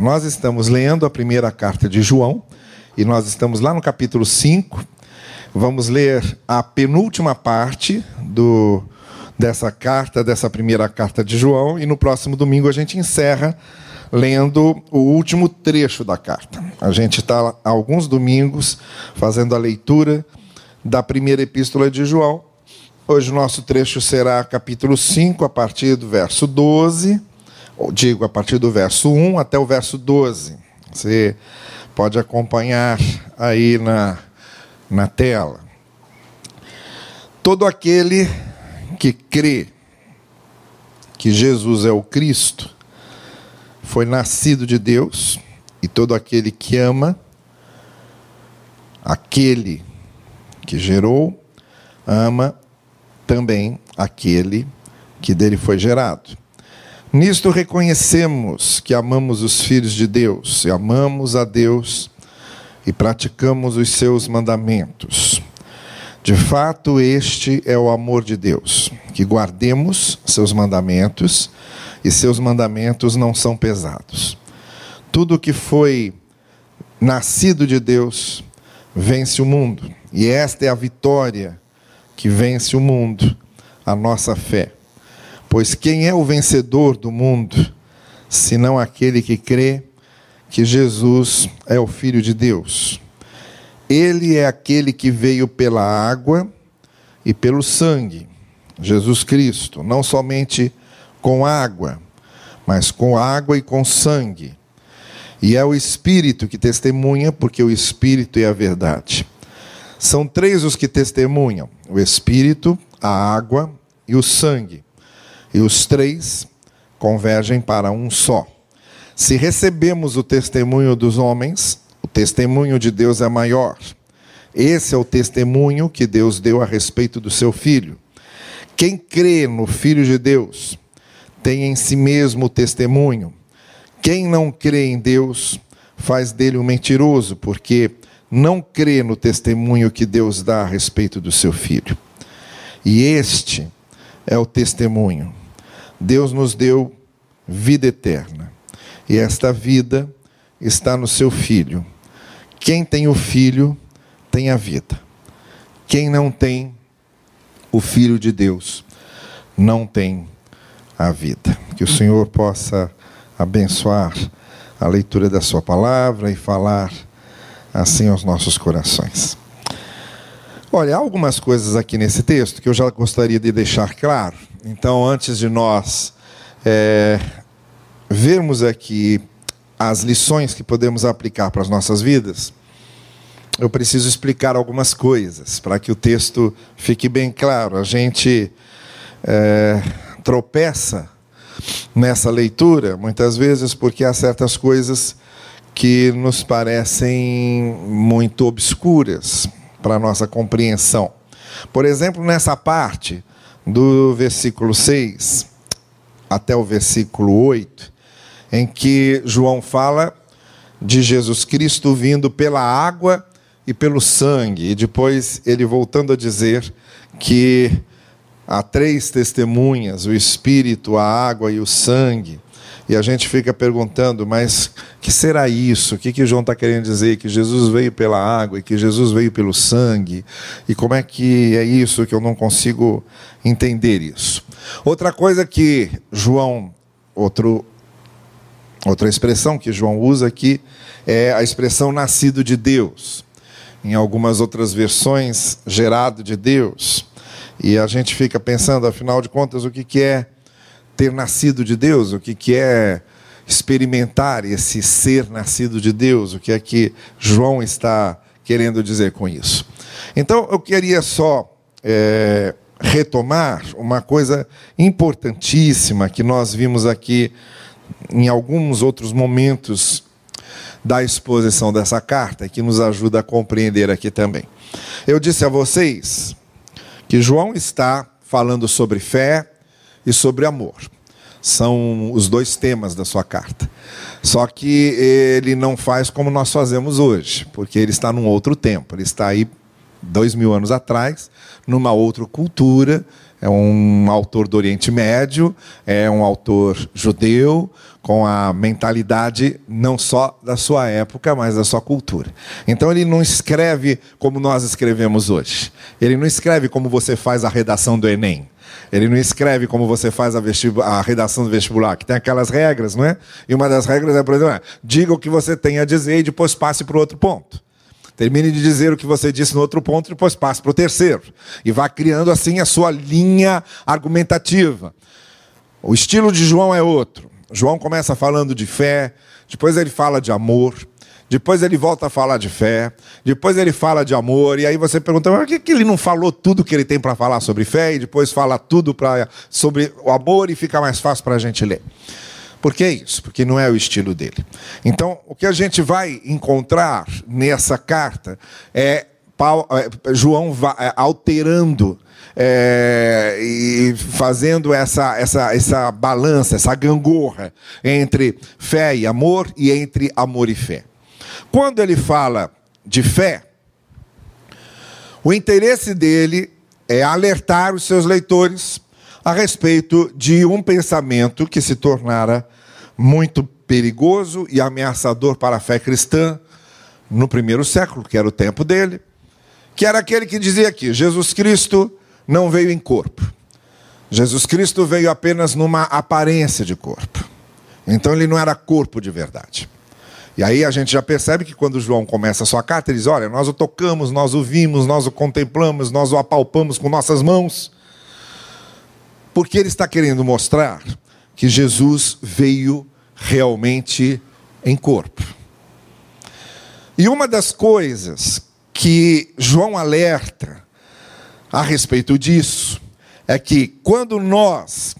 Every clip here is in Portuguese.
Nós estamos lendo a primeira carta de João e nós estamos lá no capítulo 5. Vamos ler a penúltima parte do, dessa carta, dessa primeira carta de João, e no próximo domingo a gente encerra lendo o último trecho da carta. A gente está alguns domingos fazendo a leitura da primeira epístola de João. Hoje o nosso trecho será capítulo 5, a partir do verso 12 digo, a partir do verso 1 até o verso 12. Você pode acompanhar aí na, na tela. Todo aquele que crê que Jesus é o Cristo foi nascido de Deus, e todo aquele que ama aquele que gerou, ama também aquele que dele foi gerado. Nisto reconhecemos que amamos os filhos de Deus, e amamos a Deus e praticamos os seus mandamentos. De fato, este é o amor de Deus, que guardemos seus mandamentos, e seus mandamentos não são pesados. Tudo que foi nascido de Deus vence o mundo, e esta é a vitória que vence o mundo, a nossa fé. Pois quem é o vencedor do mundo, senão aquele que crê que Jesus é o Filho de Deus? Ele é aquele que veio pela água e pelo sangue, Jesus Cristo, não somente com água, mas com água e com sangue. E é o Espírito que testemunha, porque o Espírito é a verdade. São três os que testemunham: o Espírito, a água e o sangue e os três convergem para um só. Se recebemos o testemunho dos homens, o testemunho de Deus é maior. Esse é o testemunho que Deus deu a respeito do seu filho. Quem crê no Filho de Deus tem em si mesmo o testemunho. Quem não crê em Deus faz dele um mentiroso, porque não crê no testemunho que Deus dá a respeito do seu filho. E este é o testemunho Deus nos deu vida eterna. E esta vida está no seu Filho. Quem tem o Filho tem a vida. Quem não tem o Filho de Deus não tem a vida. Que o Senhor possa abençoar a leitura da Sua palavra e falar assim aos nossos corações. Olha, há algumas coisas aqui nesse texto que eu já gostaria de deixar claro. Então, antes de nós é, vermos aqui as lições que podemos aplicar para as nossas vidas, eu preciso explicar algumas coisas para que o texto fique bem claro. A gente é, tropeça nessa leitura muitas vezes porque há certas coisas que nos parecem muito obscuras para a nossa compreensão. Por exemplo, nessa parte do versículo 6 até o versículo 8, em que João fala de Jesus Cristo vindo pela água e pelo sangue, e depois ele voltando a dizer que há três testemunhas: o Espírito, a água e o sangue. E a gente fica perguntando, mas que será isso? O que, que João está querendo dizer? Que Jesus veio pela água e que Jesus veio pelo sangue? E como é que é isso que eu não consigo entender isso? Outra coisa que João, outro, outra expressão que João usa aqui é a expressão nascido de Deus. Em algumas outras versões, gerado de Deus. E a gente fica pensando, afinal de contas, o que, que é ter nascido de Deus, o que, que é experimentar esse ser nascido de Deus, o que é que João está querendo dizer com isso. Então, eu queria só é, retomar uma coisa importantíssima que nós vimos aqui em alguns outros momentos da exposição dessa carta, que nos ajuda a compreender aqui também. Eu disse a vocês que João está falando sobre fé, e sobre amor. São os dois temas da sua carta. Só que ele não faz como nós fazemos hoje, porque ele está num outro tempo. Ele está aí dois mil anos atrás, numa outra cultura, é um autor do Oriente Médio, é um autor judeu, com a mentalidade não só da sua época, mas da sua cultura. Então ele não escreve como nós escrevemos hoje. Ele não escreve como você faz a redação do Enem. Ele não escreve como você faz a, a, redação do vestibular, que tem aquelas regras, não é? E uma das regras é, por exemplo, é, diga o que você tem a dizer e depois passe para o outro ponto. Termine de dizer o que você disse no outro ponto e depois passe para o terceiro. E vá criando assim a sua linha argumentativa. O estilo de João é outro. João começa falando de fé, depois ele fala de amor, depois ele volta a falar de fé, depois ele fala de amor, e aí você pergunta, mas por que, que ele não falou tudo que ele tem para falar sobre fé e depois fala tudo pra, sobre o amor e fica mais fácil para a gente ler? Por que isso? Porque não é o estilo dele. Então, o que a gente vai encontrar nessa carta é é, João é, alterando é, e fazendo essa, essa, essa balança, essa gangorra entre fé e amor e entre amor e fé. Quando ele fala de fé, o interesse dele é alertar os seus leitores a respeito de um pensamento que se tornara muito perigoso e ameaçador para a fé cristã no primeiro século, que era o tempo dele, que era aquele que dizia que Jesus Cristo não veio em corpo. Jesus Cristo veio apenas numa aparência de corpo. Então ele não era corpo de verdade. E aí a gente já percebe que quando João começa a sua carta, ele diz: Olha, nós o tocamos, nós o vimos, nós o contemplamos, nós o apalpamos com nossas mãos. Porque ele está querendo mostrar que Jesus veio realmente em corpo. E uma das coisas que João alerta a respeito disso é que quando nós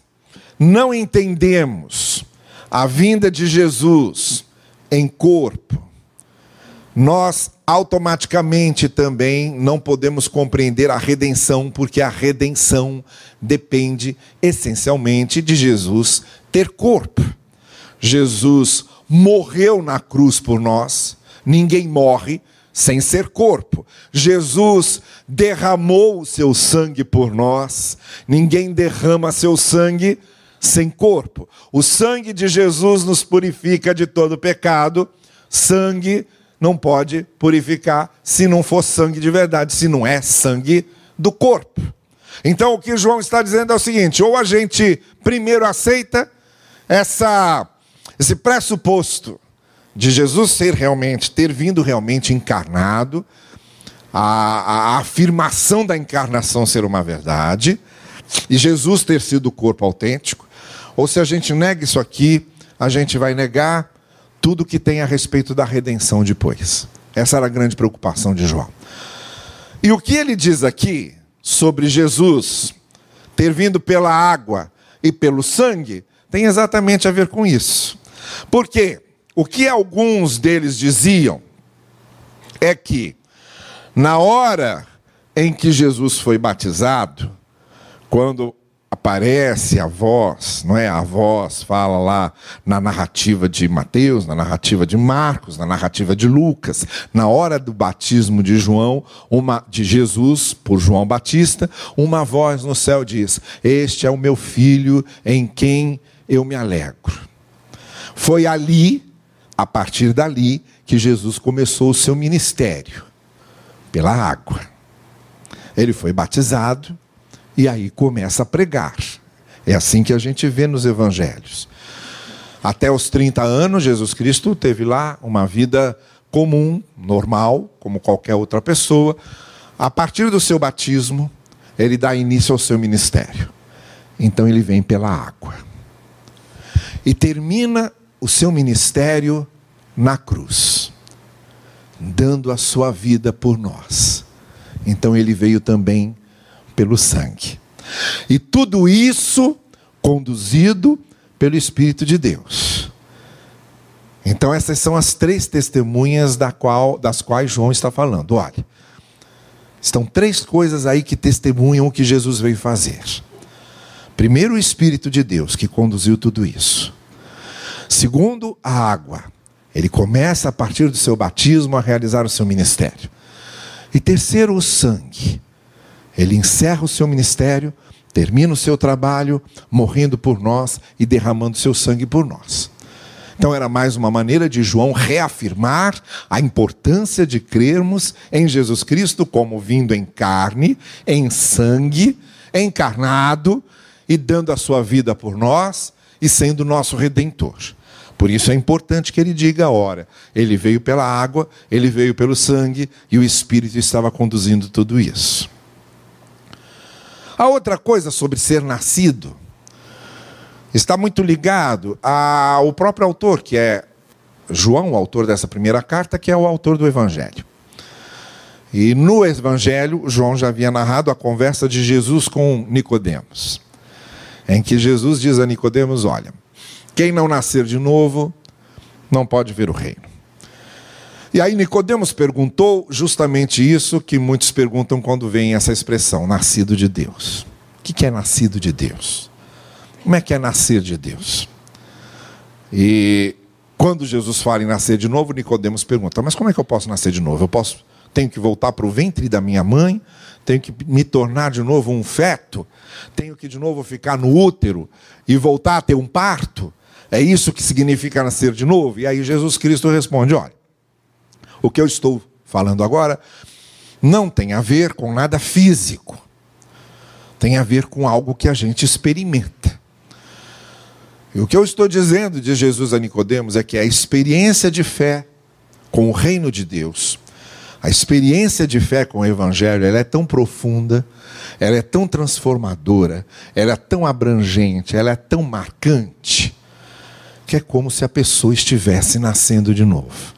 não entendemos a vinda de Jesus em corpo, nós automaticamente também não podemos compreender a redenção, porque a redenção depende essencialmente de Jesus ter corpo. Jesus morreu na cruz por nós, ninguém morre sem ser corpo. Jesus derramou o seu sangue por nós, ninguém derrama seu sangue sem corpo. O sangue de Jesus nos purifica de todo pecado. Sangue não pode purificar se não for sangue de verdade, se não é sangue do corpo. Então o que João está dizendo é o seguinte: ou a gente primeiro aceita essa esse pressuposto de Jesus ser realmente, ter vindo realmente encarnado, a, a, afirmação da encarnação ser uma verdade, e Jesus ter sido o corpo autêntico, ou se a gente nega isso aqui, a gente vai negar tudo que tem a respeito da redenção depois. Essa era a grande preocupação de João. E o que ele diz aqui sobre Jesus ter vindo pela água e pelo sangue tem exatamente a ver com isso. Porque o que alguns deles diziam é que, na hora em que Jesus foi batizado, quando aparece a voz, não é? A voz fala lá na narrativa de Mateus, na narrativa de Marcos, na narrativa de Lucas, na hora do batismo de João, uma de Jesus por João Batista, uma voz no céu diz: "Este é o meu filho em quem eu me alegro". Foi ali, a partir dali, que Jesus começou o seu ministério pela água. Ele foi batizado, e aí começa a pregar. É assim que a gente vê nos evangelhos. Até os 30 anos, Jesus Cristo teve lá uma vida comum, normal, como qualquer outra pessoa. A partir do seu batismo, ele dá início ao seu ministério. Então ele vem pela água. E termina o seu ministério na cruz, dando a sua vida por nós. Então ele veio também pelo sangue. E tudo isso conduzido pelo Espírito de Deus. Então, essas são as três testemunhas da qual, das quais João está falando. Olha, estão três coisas aí que testemunham o que Jesus veio fazer. Primeiro, o Espírito de Deus, que conduziu tudo isso. Segundo, a água. Ele começa, a partir do seu batismo, a realizar o seu ministério. E terceiro, o sangue. Ele encerra o seu ministério termina o seu trabalho morrendo por nós e derramando seu sangue por nós. Então era mais uma maneira de João reafirmar a importância de crermos em Jesus Cristo como vindo em carne, em sangue, encarnado e dando a sua vida por nós e sendo nosso redentor. Por isso é importante que ele diga a hora. Ele veio pela água, ele veio pelo sangue e o Espírito estava conduzindo tudo isso. A outra coisa sobre ser nascido está muito ligado ao próprio autor, que é João, o autor dessa primeira carta, que é o autor do Evangelho. E no Evangelho, João já havia narrado a conversa de Jesus com Nicodemos, em que Jesus diz a Nicodemos: Olha, quem não nascer de novo não pode ver o reino. E aí Nicodemos perguntou justamente isso que muitos perguntam quando vem essa expressão, nascido de Deus. O que é nascido de Deus? Como é que é nascer de Deus? E quando Jesus fala em nascer de novo, Nicodemos pergunta: Mas como é que eu posso nascer de novo? Eu posso, tenho que voltar para o ventre da minha mãe? Tenho que me tornar de novo um feto? Tenho que de novo ficar no útero e voltar a ter um parto? É isso que significa nascer de novo? E aí Jesus Cristo responde: olha, o que eu estou falando agora não tem a ver com nada físico, tem a ver com algo que a gente experimenta. E o que eu estou dizendo de Jesus a Nicodemos é que a experiência de fé com o reino de Deus, a experiência de fé com o evangelho, ela é tão profunda, ela é tão transformadora, ela é tão abrangente, ela é tão marcante, que é como se a pessoa estivesse nascendo de novo.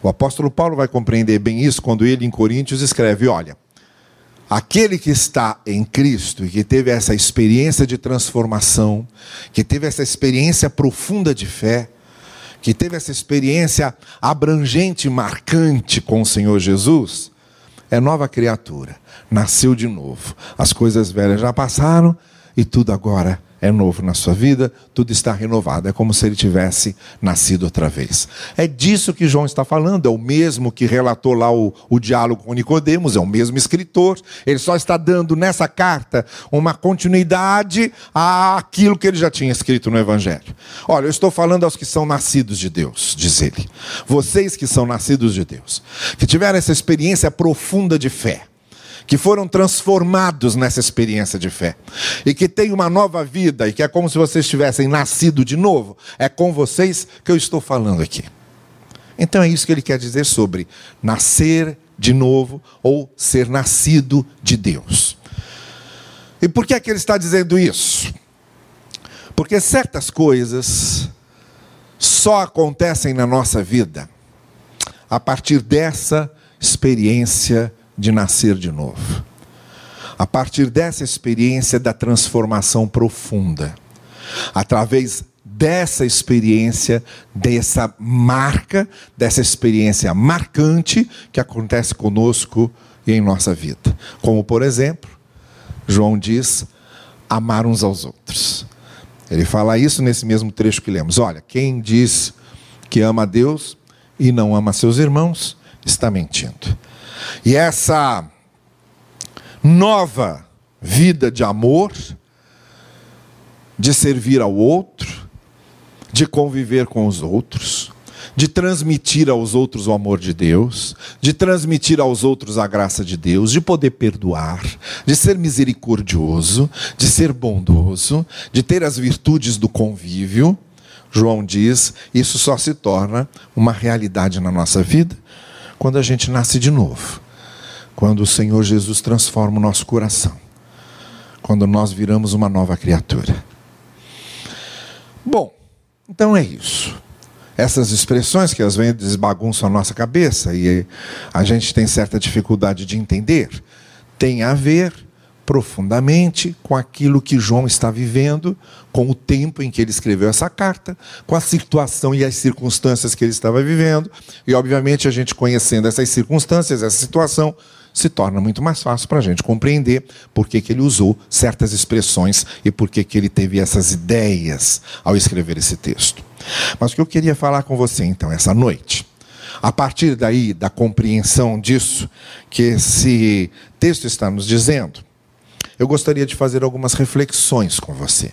O apóstolo Paulo vai compreender bem isso quando ele, em Coríntios, escreve: Olha, aquele que está em Cristo e que teve essa experiência de transformação, que teve essa experiência profunda de fé, que teve essa experiência abrangente e marcante com o Senhor Jesus, é nova criatura, nasceu de novo. As coisas velhas já passaram e tudo agora é novo na sua vida, tudo está renovado. É como se ele tivesse nascido outra vez. É disso que João está falando, é o mesmo que relatou lá o, o diálogo com Nicodemos, é o mesmo escritor. Ele só está dando nessa carta uma continuidade àquilo que ele já tinha escrito no Evangelho. Olha, eu estou falando aos que são nascidos de Deus, diz ele. Vocês que são nascidos de Deus, que tiveram essa experiência profunda de fé que foram transformados nessa experiência de fé e que têm uma nova vida e que é como se vocês tivessem nascido de novo, é com vocês que eu estou falando aqui. Então é isso que ele quer dizer sobre nascer de novo ou ser nascido de Deus. E por que é que ele está dizendo isso? Porque certas coisas só acontecem na nossa vida a partir dessa experiência de nascer de novo. A partir dessa experiência da transformação profunda, através dessa experiência, dessa marca, dessa experiência marcante que acontece conosco e em nossa vida. Como, por exemplo, João diz: amar uns aos outros. Ele fala isso nesse mesmo trecho que lemos. Olha, quem diz que ama a Deus e não ama seus irmãos, está mentindo. E essa nova vida de amor, de servir ao outro, de conviver com os outros, de transmitir aos outros o amor de Deus, de transmitir aos outros a graça de Deus, de poder perdoar, de ser misericordioso, de ser bondoso, de ter as virtudes do convívio. João diz: isso só se torna uma realidade na nossa vida quando a gente nasce de novo, quando o Senhor Jesus transforma o nosso coração, quando nós viramos uma nova criatura. Bom, então é isso. Essas expressões que às vezes bagunçam a nossa cabeça e a gente tem certa dificuldade de entender, tem a ver profundamente com aquilo que João está vivendo, com o tempo em que ele escreveu essa carta, com a situação e as circunstâncias que ele estava vivendo. E, obviamente, a gente conhecendo essas circunstâncias, essa situação, se torna muito mais fácil para a gente compreender por que, que ele usou certas expressões e por que, que ele teve essas ideias ao escrever esse texto. Mas o que eu queria falar com você, então, essa noite, a partir daí, da compreensão disso que esse texto está nos dizendo, eu gostaria de fazer algumas reflexões com você.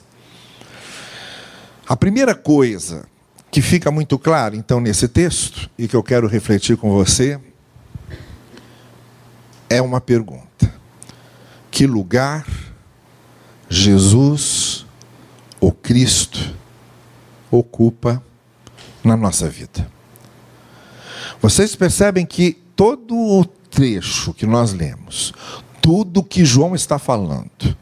A primeira coisa que fica muito clara, então, nesse texto, e que eu quero refletir com você, é uma pergunta: Que lugar Jesus, o Cristo, ocupa na nossa vida? Vocês percebem que todo o trecho que nós lemos, tudo que João está falando,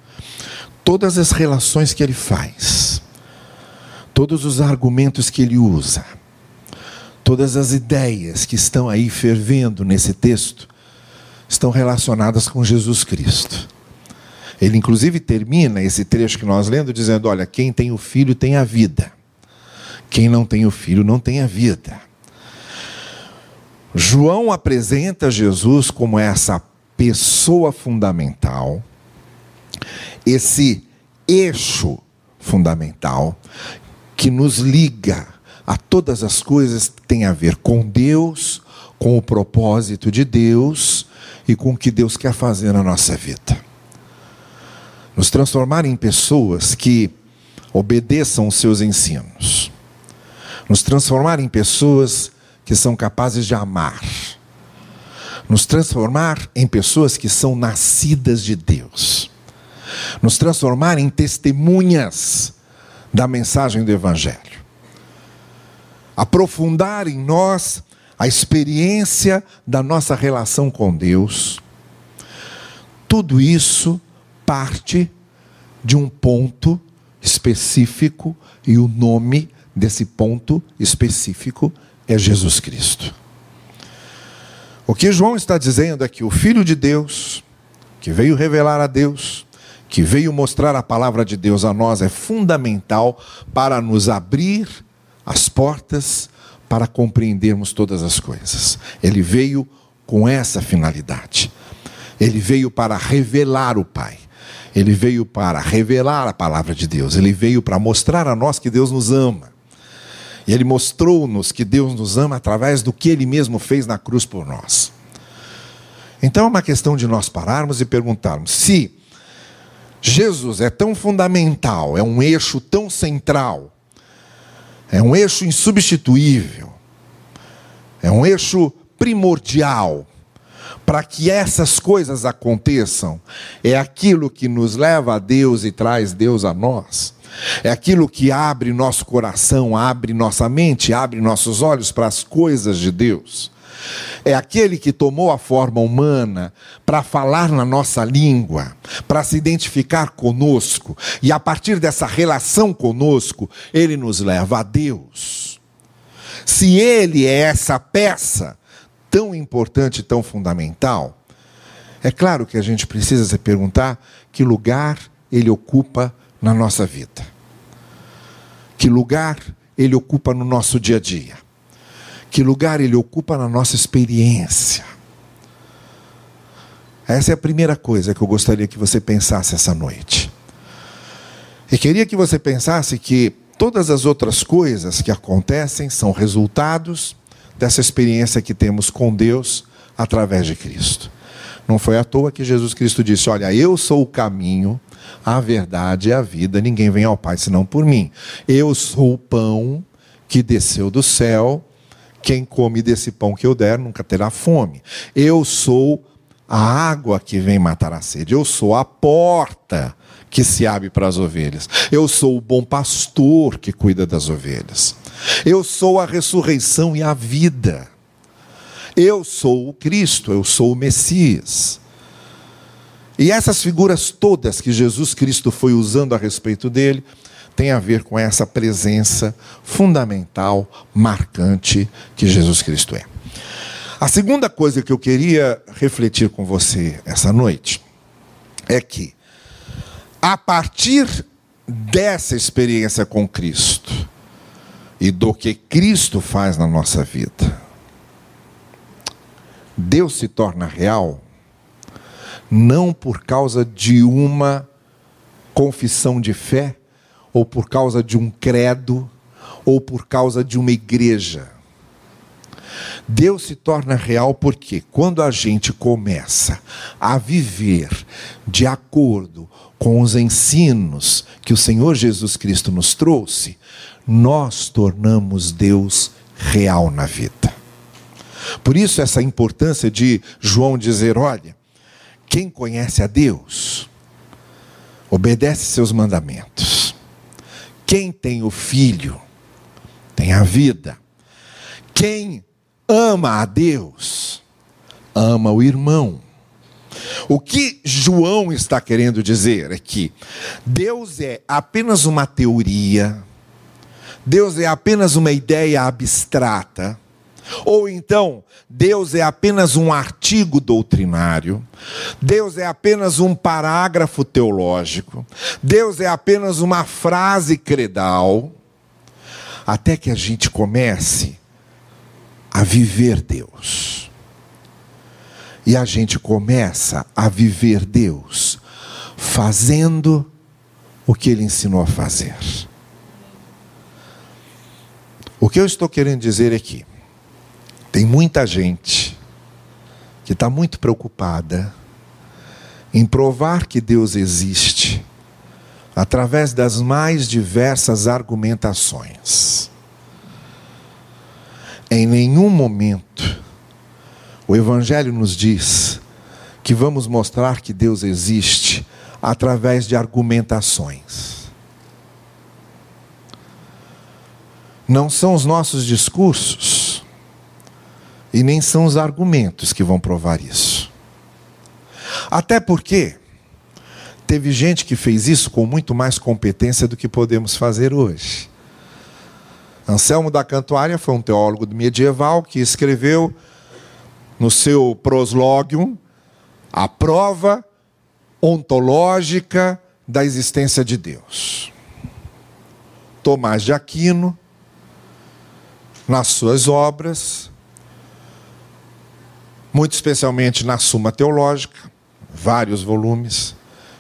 todas as relações que ele faz, todos os argumentos que ele usa, todas as ideias que estão aí fervendo nesse texto, estão relacionadas com Jesus Cristo. Ele, inclusive, termina esse trecho que nós lendo dizendo: Olha, quem tem o filho tem a vida, quem não tem o filho não tem a vida. João apresenta Jesus como essa pessoa fundamental, esse eixo fundamental que nos liga a todas as coisas que têm a ver com Deus, com o propósito de Deus e com o que Deus quer fazer na nossa vida. Nos transformar em pessoas que obedeçam os seus ensinos. Nos transformar em pessoas que são capazes de amar nos transformar em pessoas que são nascidas de Deus, nos transformar em testemunhas da mensagem do Evangelho, aprofundar em nós a experiência da nossa relação com Deus. Tudo isso parte de um ponto específico e o nome desse ponto específico é Jesus Cristo. O que João está dizendo é que o Filho de Deus, que veio revelar a Deus, que veio mostrar a palavra de Deus a nós, é fundamental para nos abrir as portas para compreendermos todas as coisas. Ele veio com essa finalidade. Ele veio para revelar o Pai. Ele veio para revelar a palavra de Deus. Ele veio para mostrar a nós que Deus nos ama. E Ele mostrou-nos que Deus nos ama através do que Ele mesmo fez na cruz por nós. Então é uma questão de nós pararmos e perguntarmos: se Jesus é tão fundamental, é um eixo tão central, é um eixo insubstituível, é um eixo primordial para que essas coisas aconteçam, é aquilo que nos leva a Deus e traz Deus a nós. É aquilo que abre nosso coração, abre nossa mente, abre nossos olhos para as coisas de Deus. É aquele que tomou a forma humana para falar na nossa língua, para se identificar conosco, e a partir dessa relação conosco, ele nos leva a Deus. Se ele é essa peça tão importante, tão fundamental, é claro que a gente precisa se perguntar que lugar ele ocupa na nossa vida? Que lugar ele ocupa no nosso dia a dia? Que lugar ele ocupa na nossa experiência? Essa é a primeira coisa que eu gostaria que você pensasse essa noite. E queria que você pensasse que todas as outras coisas que acontecem são resultados dessa experiência que temos com Deus através de Cristo. Não foi à toa que Jesus Cristo disse: Olha, eu sou o caminho, a verdade e a vida, ninguém vem ao Pai senão por mim. Eu sou o pão que desceu do céu, quem come desse pão que eu der nunca terá fome. Eu sou a água que vem matar a sede, eu sou a porta que se abre para as ovelhas. Eu sou o bom pastor que cuida das ovelhas. Eu sou a ressurreição e a vida. Eu sou o Cristo, eu sou o Messias. E essas figuras todas que Jesus Cristo foi usando a respeito dele, tem a ver com essa presença fundamental, marcante que Jesus Cristo é. A segunda coisa que eu queria refletir com você essa noite é que, a partir dessa experiência com Cristo e do que Cristo faz na nossa vida, Deus se torna real não por causa de uma confissão de fé, ou por causa de um credo, ou por causa de uma igreja. Deus se torna real porque quando a gente começa a viver de acordo com os ensinos que o Senhor Jesus Cristo nos trouxe, nós tornamos Deus real na vida. Por isso, essa importância de João dizer: olha, quem conhece a Deus, obedece seus mandamentos. Quem tem o filho, tem a vida. Quem ama a Deus, ama o irmão. O que João está querendo dizer é que Deus é apenas uma teoria, Deus é apenas uma ideia abstrata, ou então Deus é apenas um artigo doutrinário, Deus é apenas um parágrafo teológico, Deus é apenas uma frase credal, até que a gente comece a viver Deus. E a gente começa a viver Deus fazendo o que ele ensinou a fazer. O que eu estou querendo dizer é que tem muita gente que está muito preocupada em provar que Deus existe através das mais diversas argumentações. Em nenhum momento o Evangelho nos diz que vamos mostrar que Deus existe através de argumentações. Não são os nossos discursos e nem são os argumentos que vão provar isso. Até porque teve gente que fez isso com muito mais competência do que podemos fazer hoje. Anselmo da Cantuária foi um teólogo medieval que escreveu no seu proslogium a prova ontológica da existência de Deus. Tomás de Aquino, nas suas obras, muito especialmente na Suma Teológica, vários volumes,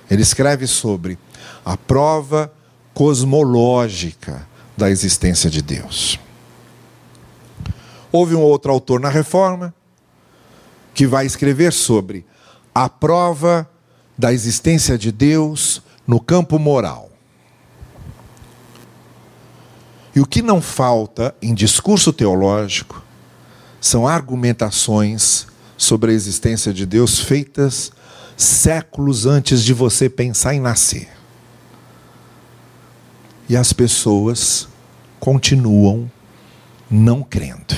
ele escreve sobre a prova cosmológica da existência de Deus. Houve um outro autor na Reforma, que vai escrever sobre a prova da existência de Deus no campo moral. E o que não falta em discurso teológico são argumentações sobre a existência de Deus feitas séculos antes de você pensar em nascer. E as pessoas continuam não crendo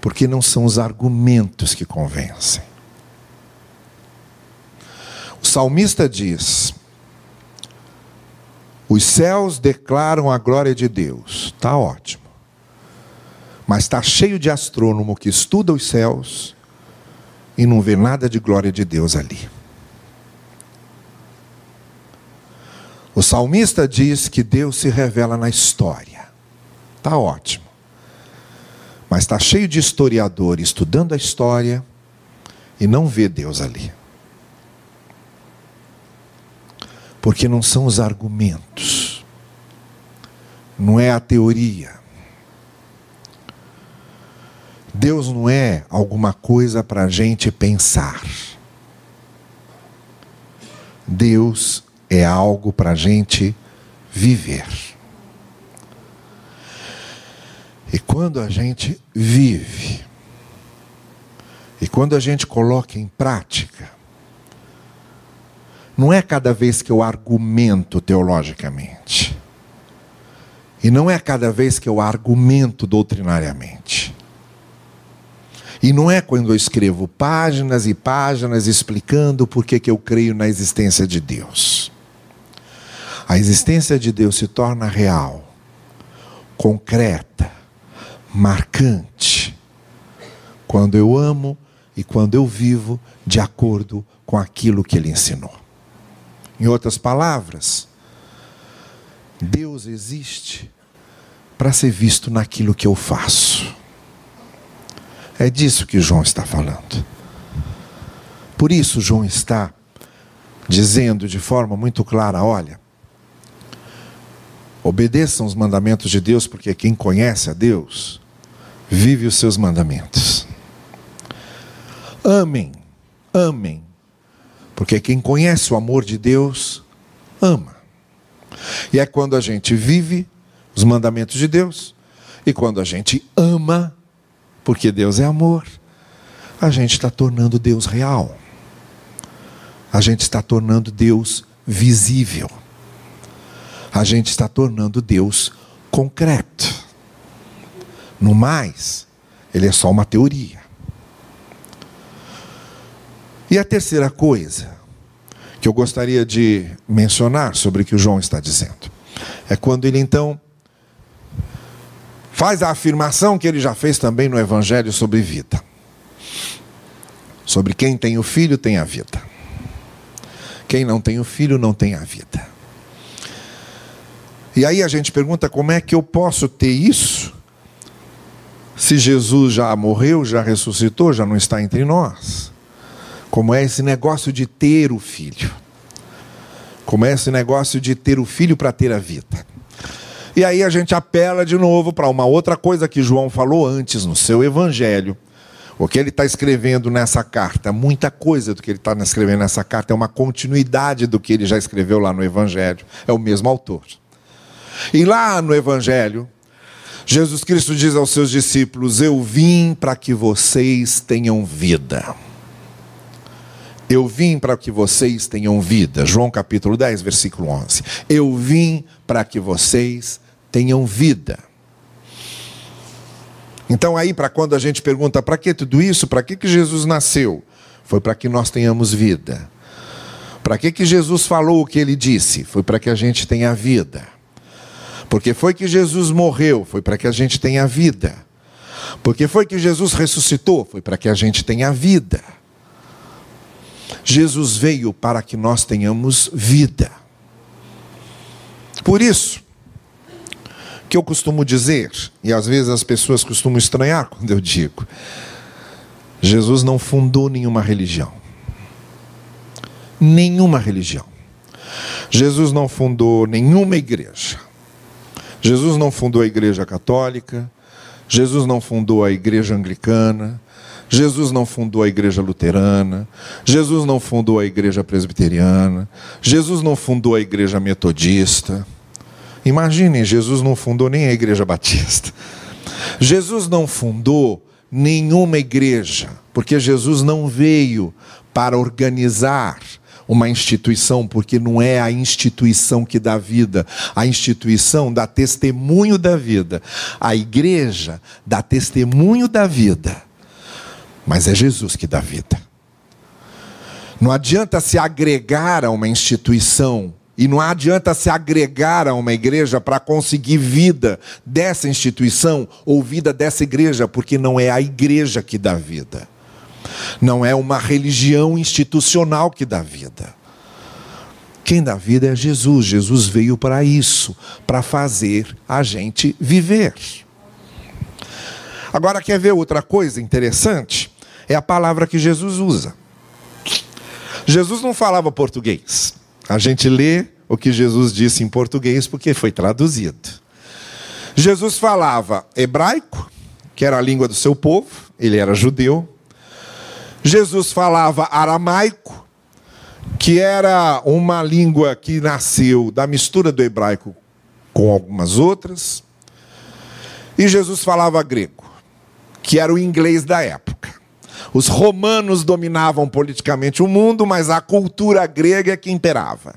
porque não são os argumentos que convencem. O salmista diz: Os céus declaram a glória de Deus. Está ótimo. Mas está cheio de astrônomo que estuda os céus e não vê nada de glória de Deus ali. O salmista diz que Deus se revela na história. Está ótimo. Mas está cheio de historiador estudando a história e não vê Deus ali. Porque não são os argumentos, não é a teoria. Deus não é alguma coisa para a gente pensar. Deus é algo para a gente viver. E quando a gente vive, e quando a gente coloca em prática, não é cada vez que eu argumento teologicamente, e não é cada vez que eu argumento doutrinariamente. E não é quando eu escrevo páginas e páginas explicando por que, eu creio na existência de Deus. A existência de Deus se torna real, concreta, marcante quando eu amo e quando eu vivo de acordo com aquilo que ele ensinou. Em outras palavras, Deus existe para ser visto naquilo que eu faço. É disso que João está falando. Por isso, João está dizendo de forma muito clara: olha, Obedeçam os mandamentos de Deus, porque quem conhece a Deus vive os seus mandamentos. Amem, amem, porque quem conhece o amor de Deus, ama. E é quando a gente vive os mandamentos de Deus, e quando a gente ama, porque Deus é amor, a gente está tornando Deus real. A gente está tornando Deus visível. A gente está tornando Deus concreto. No mais, ele é só uma teoria. E a terceira coisa que eu gostaria de mencionar sobre o que o João está dizendo é quando ele então faz a afirmação que ele já fez também no Evangelho sobre vida. Sobre quem tem o filho tem a vida. Quem não tem o filho não tem a vida. E aí a gente pergunta como é que eu posso ter isso se Jesus já morreu, já ressuscitou, já não está entre nós? Como é esse negócio de ter o filho? Como é esse negócio de ter o filho para ter a vida? E aí a gente apela de novo para uma outra coisa que João falou antes no seu evangelho, o que ele está escrevendo nessa carta, muita coisa do que ele está escrevendo nessa carta é uma continuidade do que ele já escreveu lá no Evangelho. É o mesmo autor. E lá no Evangelho, Jesus Cristo diz aos seus discípulos: Eu vim para que vocês tenham vida. Eu vim para que vocês tenham vida. João capítulo 10, versículo 11. Eu vim para que vocês tenham vida. Então, aí, para quando a gente pergunta para que tudo isso, para que, que Jesus nasceu? Foi para que nós tenhamos vida. Para que, que Jesus falou o que ele disse? Foi para que a gente tenha vida. Porque foi que Jesus morreu? Foi para que a gente tenha vida. Porque foi que Jesus ressuscitou? Foi para que a gente tenha vida. Jesus veio para que nós tenhamos vida. Por isso, que eu costumo dizer, e às vezes as pessoas costumam estranhar quando eu digo: Jesus não fundou nenhuma religião. Nenhuma religião. Jesus não fundou nenhuma igreja. Jesus não fundou a igreja católica. Jesus não fundou a igreja anglicana. Jesus não fundou a igreja luterana, Jesus não fundou a igreja presbiteriana, Jesus não fundou a igreja metodista. Imaginem, Jesus não fundou nem a igreja batista. Jesus não fundou nenhuma igreja, porque Jesus não veio para organizar uma instituição, porque não é a instituição que dá vida, a instituição dá testemunho da vida, a igreja dá testemunho da vida, mas é Jesus que dá vida. Não adianta se agregar a uma instituição e não adianta se agregar a uma igreja para conseguir vida dessa instituição ou vida dessa igreja, porque não é a igreja que dá vida. Não é uma religião institucional que dá vida. Quem dá vida é Jesus. Jesus veio para isso, para fazer a gente viver. Agora, quer ver outra coisa interessante? É a palavra que Jesus usa. Jesus não falava português. A gente lê o que Jesus disse em português porque foi traduzido. Jesus falava hebraico, que era a língua do seu povo, ele era judeu. Jesus falava aramaico, que era uma língua que nasceu da mistura do hebraico com algumas outras. E Jesus falava grego, que era o inglês da época. Os romanos dominavam politicamente o mundo, mas a cultura grega é que imperava.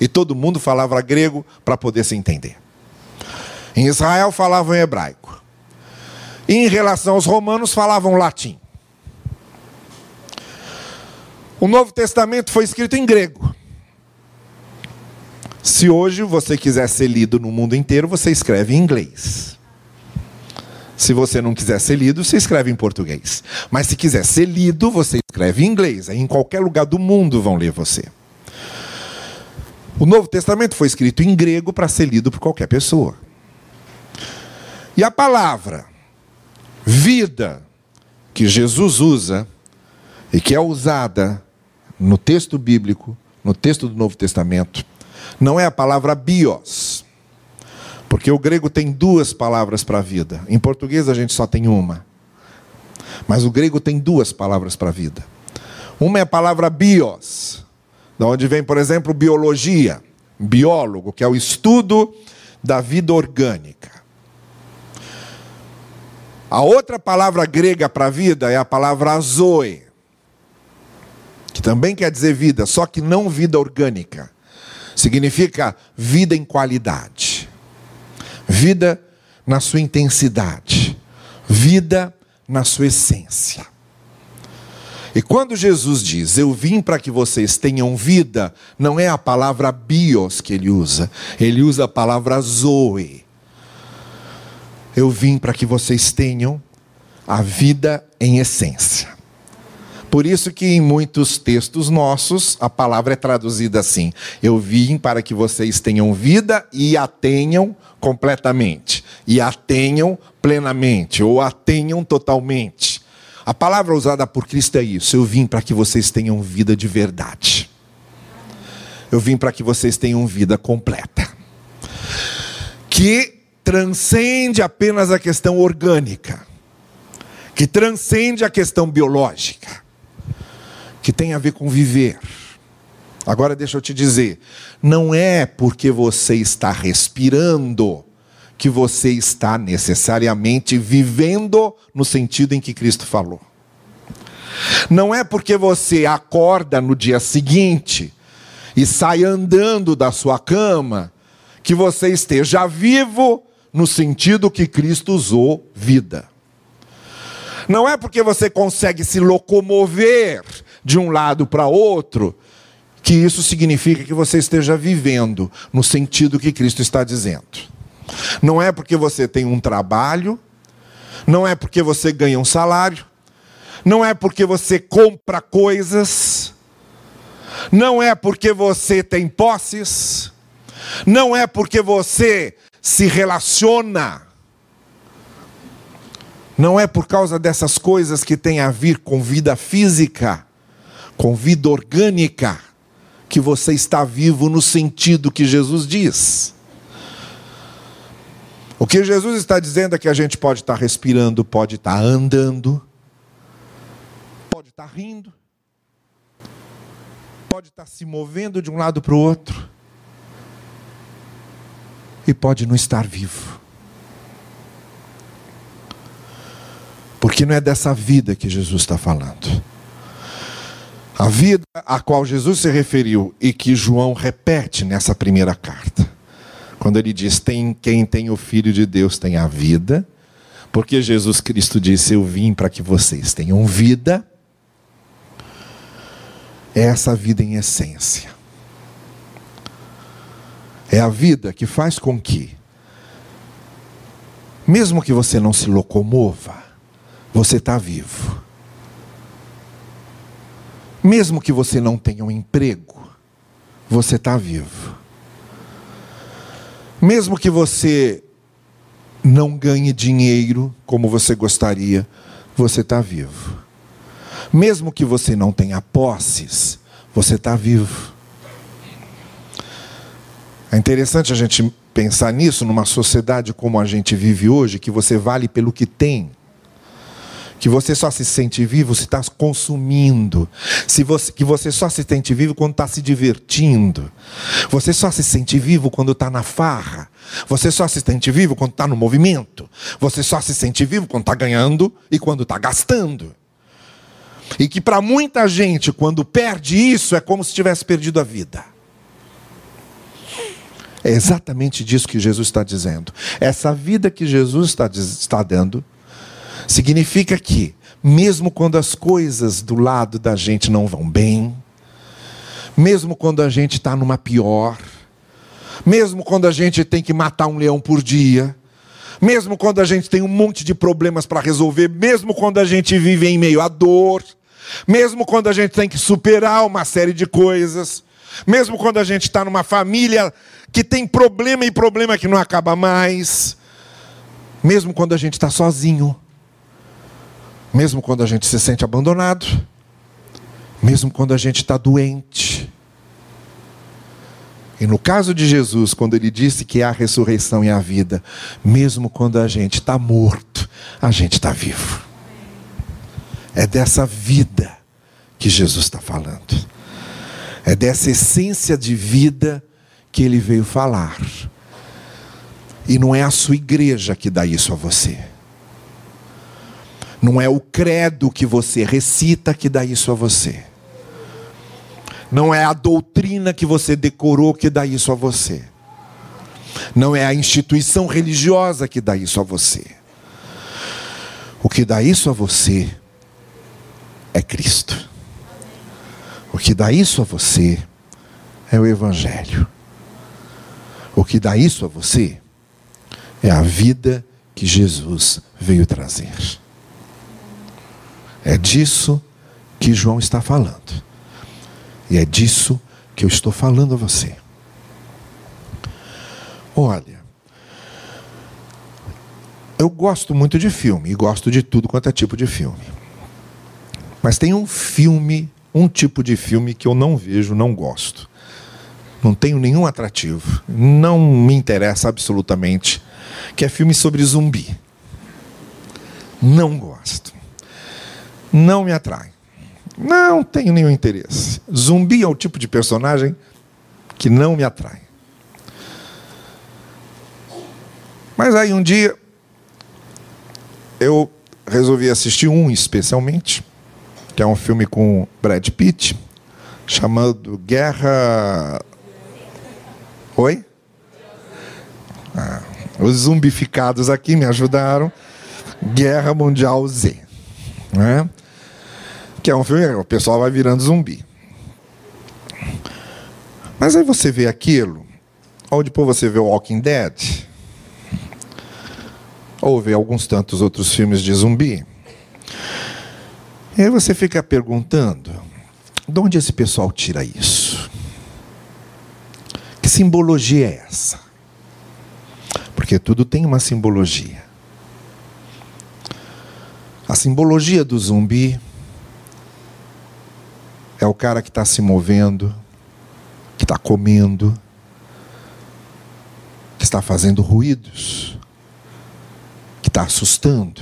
E todo mundo falava grego para poder se entender. Em Israel falavam hebraico. E em relação aos romanos falavam latim. O Novo Testamento foi escrito em grego. Se hoje você quiser ser lido no mundo inteiro, você escreve em inglês. Se você não quiser ser lido, você escreve em português. Mas se quiser ser lido, você escreve em inglês. Aí em qualquer lugar do mundo vão ler você. O Novo Testamento foi escrito em grego para ser lido por qualquer pessoa. E a palavra vida que Jesus usa e que é usada no texto bíblico, no texto do Novo Testamento, não é a palavra bios. Porque o grego tem duas palavras para vida. Em português a gente só tem uma. Mas o grego tem duas palavras para vida. Uma é a palavra bios, da onde vem, por exemplo, biologia, biólogo, que é o estudo da vida orgânica. A outra palavra grega para vida é a palavra zoe, que também quer dizer vida, só que não vida orgânica. Significa vida em qualidade, vida na sua intensidade, vida na sua essência. E quando Jesus diz, Eu vim para que vocês tenham vida, não é a palavra bios que ele usa, ele usa a palavra zoe. Eu vim para que vocês tenham a vida em essência. Por isso que em muitos textos nossos a palavra é traduzida assim: Eu vim para que vocês tenham vida e a tenham completamente, e a tenham plenamente, ou a tenham totalmente. A palavra usada por Cristo é isso. Eu vim para que vocês tenham vida de verdade. Eu vim para que vocês tenham vida completa. Que transcende apenas a questão orgânica. Que transcende a questão biológica. Que tem a ver com viver. Agora deixa eu te dizer, não é porque você está respirando que você está necessariamente vivendo no sentido em que Cristo falou. Não é porque você acorda no dia seguinte e sai andando da sua cama que você esteja vivo no sentido que Cristo usou vida. Não é porque você consegue se locomover de um lado para outro que isso significa que você esteja vivendo no sentido que Cristo está dizendo. Não é porque você tem um trabalho, não é porque você ganha um salário, não é porque você compra coisas, não é porque você tem posses, não é porque você se relaciona. Não é por causa dessas coisas que tem a ver com vida física, com vida orgânica, que você está vivo no sentido que Jesus diz. O que Jesus está dizendo é que a gente pode estar respirando, pode estar andando, pode estar rindo, pode estar se movendo de um lado para o outro, e pode não estar vivo. Porque não é dessa vida que Jesus está falando. A vida a qual Jesus se referiu e que João repete nessa primeira carta quando ele diz: tem, Quem tem o Filho de Deus tem a vida, porque Jesus Cristo disse: Eu vim para que vocês tenham vida. É essa vida em essência. É a vida que faz com que, mesmo que você não se locomova, você está vivo. Mesmo que você não tenha um emprego, você está vivo. Mesmo que você não ganhe dinheiro como você gostaria, você está vivo. Mesmo que você não tenha posses, você está vivo. É interessante a gente pensar nisso numa sociedade como a gente vive hoje, que você vale pelo que tem que você só se sente vivo se está consumindo, se você, que você só se sente vivo quando está se divertindo, você só se sente vivo quando está na farra, você só se sente vivo quando está no movimento, você só se sente vivo quando está ganhando e quando está gastando. E que para muita gente, quando perde isso, é como se tivesse perdido a vida. É exatamente disso que Jesus está dizendo. Essa vida que Jesus está, está dando Significa que, mesmo quando as coisas do lado da gente não vão bem, mesmo quando a gente está numa pior, mesmo quando a gente tem que matar um leão por dia, mesmo quando a gente tem um monte de problemas para resolver, mesmo quando a gente vive em meio à dor, mesmo quando a gente tem que superar uma série de coisas, mesmo quando a gente está numa família que tem problema e problema que não acaba mais, mesmo quando a gente está sozinho, mesmo quando a gente se sente abandonado, mesmo quando a gente está doente. E no caso de Jesus, quando ele disse que há a ressurreição e a vida, mesmo quando a gente está morto, a gente está vivo. É dessa vida que Jesus está falando. É dessa essência de vida que ele veio falar. E não é a sua igreja que dá isso a você. Não é o credo que você recita que dá isso a você. Não é a doutrina que você decorou que dá isso a você. Não é a instituição religiosa que dá isso a você. O que dá isso a você é Cristo. O que dá isso a você é o Evangelho. O que dá isso a você é a vida que Jesus veio trazer. É disso que João está falando. E é disso que eu estou falando a você. Olha, eu gosto muito de filme e gosto de tudo quanto é tipo de filme. Mas tem um filme, um tipo de filme que eu não vejo, não gosto. Não tenho nenhum atrativo. Não me interessa absolutamente. Que é filme sobre zumbi. Não gosto não me atrai. Não tenho nenhum interesse. Zumbi é o tipo de personagem que não me atrai. Mas aí um dia eu resolvi assistir um especialmente, que é um filme com Brad Pitt, chamado Guerra. Oi? Ah, os zumbificados aqui me ajudaram. Guerra Mundial Z. Né? Que é um filme, o pessoal vai virando zumbi. Mas aí você vê aquilo, ou depois você vê o Walking Dead, ou vê alguns tantos outros filmes de zumbi. E aí você fica perguntando: de onde esse pessoal tira isso? Que simbologia é essa? Porque tudo tem uma simbologia. A simbologia do zumbi é o cara que está se movendo, que está comendo, que está fazendo ruídos, que está assustando,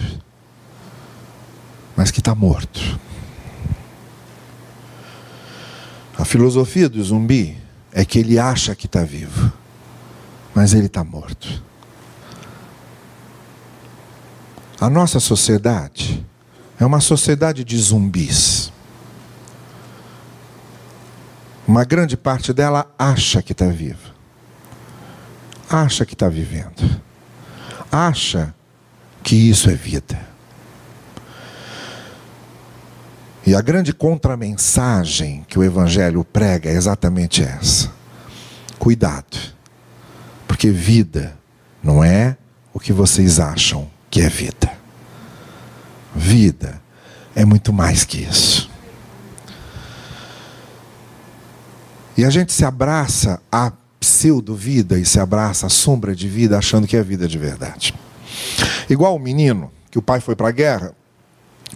mas que está morto. A filosofia do zumbi é que ele acha que está vivo, mas ele está morto. A nossa sociedade é uma sociedade de zumbis. Uma grande parte dela acha que está viva. Acha que está vivendo. Acha que isso é vida. E a grande contramensagem que o Evangelho prega é exatamente essa. Cuidado. Porque vida não é o que vocês acham que é vida. Vida é muito mais que isso. E a gente se abraça à pseudo-vida e se abraça à sombra de vida achando que é vida de verdade. Igual o menino, que o pai foi para a guerra.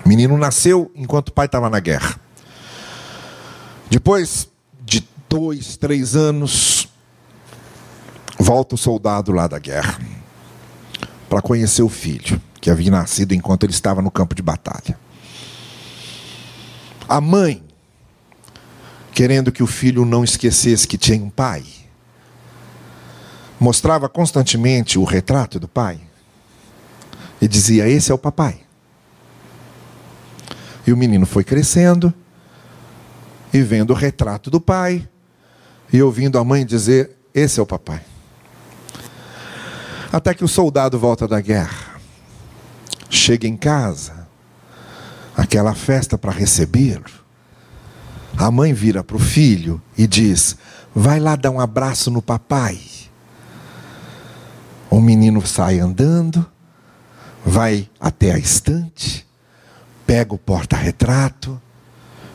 O menino nasceu enquanto o pai estava na guerra. Depois de dois, três anos, volta o soldado lá da guerra para conhecer o filho, que havia nascido enquanto ele estava no campo de batalha. A mãe querendo que o filho não esquecesse que tinha um pai. Mostrava constantemente o retrato do pai e dizia: Esse é o papai. E o menino foi crescendo e vendo o retrato do pai e ouvindo a mãe dizer: Esse é o papai. Até que o soldado volta da guerra, chega em casa, aquela festa para recebê-lo a mãe vira para o filho e diz: Vai lá dar um abraço no papai. O menino sai andando, vai até a estante, pega o porta-retrato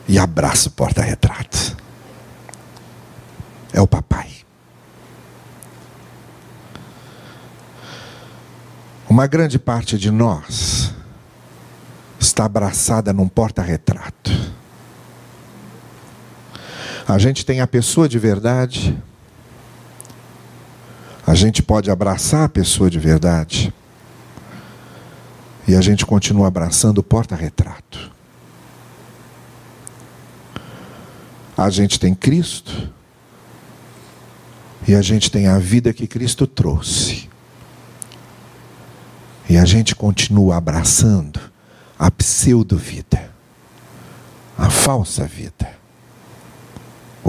e abraça o porta-retrato. É o papai. Uma grande parte de nós está abraçada num porta-retrato a gente tem a pessoa de verdade A gente pode abraçar a pessoa de verdade e a gente continua abraçando o porta-retrato. A gente tem Cristo e a gente tem a vida que Cristo trouxe. E a gente continua abraçando a pseudo-vida, a falsa vida,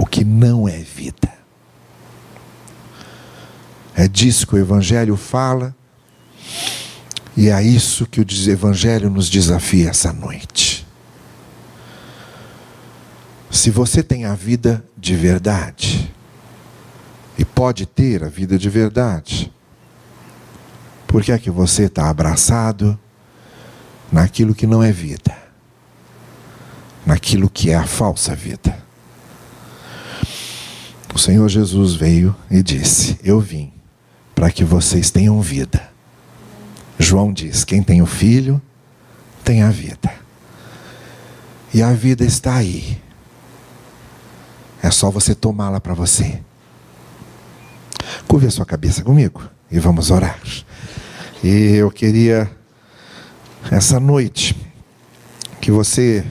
o que não é vida. É disso que o Evangelho fala, e é isso que o Evangelho nos desafia essa noite. Se você tem a vida de verdade, e pode ter a vida de verdade, por que é que você está abraçado naquilo que não é vida? Naquilo que é a falsa vida? O Senhor Jesus veio e disse: Eu vim para que vocês tenham vida. João diz: Quem tem o filho, tem a vida. E a vida está aí. É só você tomá-la para você. Curve a sua cabeça comigo e vamos orar. E eu queria, essa noite, que você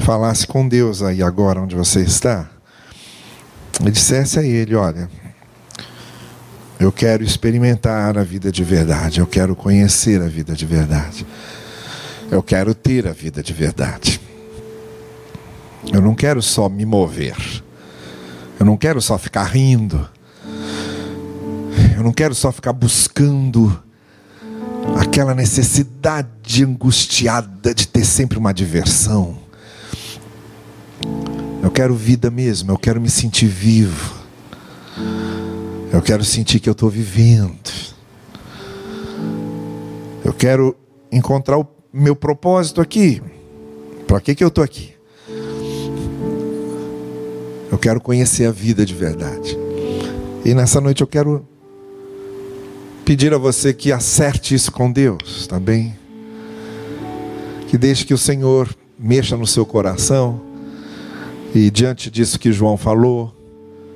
falasse com Deus aí agora onde você está e dissesse a Ele: Olha, eu quero experimentar a vida de verdade, eu quero conhecer a vida de verdade, eu quero ter a vida de verdade. Eu não quero só me mover. Eu não quero só ficar rindo. Eu não quero só ficar buscando aquela necessidade angustiada de ter sempre uma diversão. Eu quero vida mesmo, eu quero me sentir vivo. Eu quero sentir que eu estou vivendo. Eu quero encontrar o meu propósito aqui. Para que, que eu estou aqui? Eu quero conhecer a vida de verdade. E nessa noite eu quero pedir a você que acerte isso com Deus, tá bem? Que deixe que o Senhor mexa no seu coração e diante disso que João falou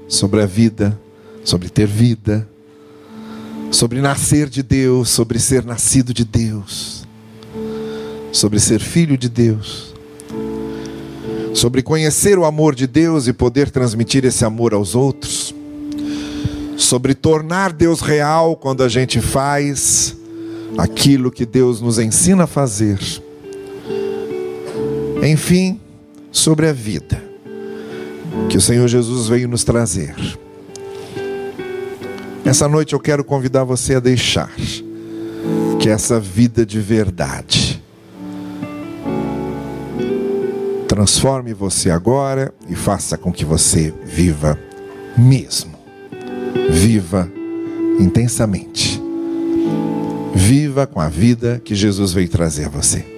sobre a vida, sobre ter vida, sobre nascer de Deus, sobre ser nascido de Deus, sobre ser filho de Deus sobre conhecer o amor de Deus e poder transmitir esse amor aos outros, sobre tornar Deus real quando a gente faz aquilo que Deus nos ensina a fazer. Enfim, sobre a vida que o Senhor Jesus veio nos trazer. Essa noite eu quero convidar você a deixar que essa vida de verdade transforme você agora e faça com que você viva mesmo. Viva intensamente. Viva com a vida que Jesus veio trazer a você.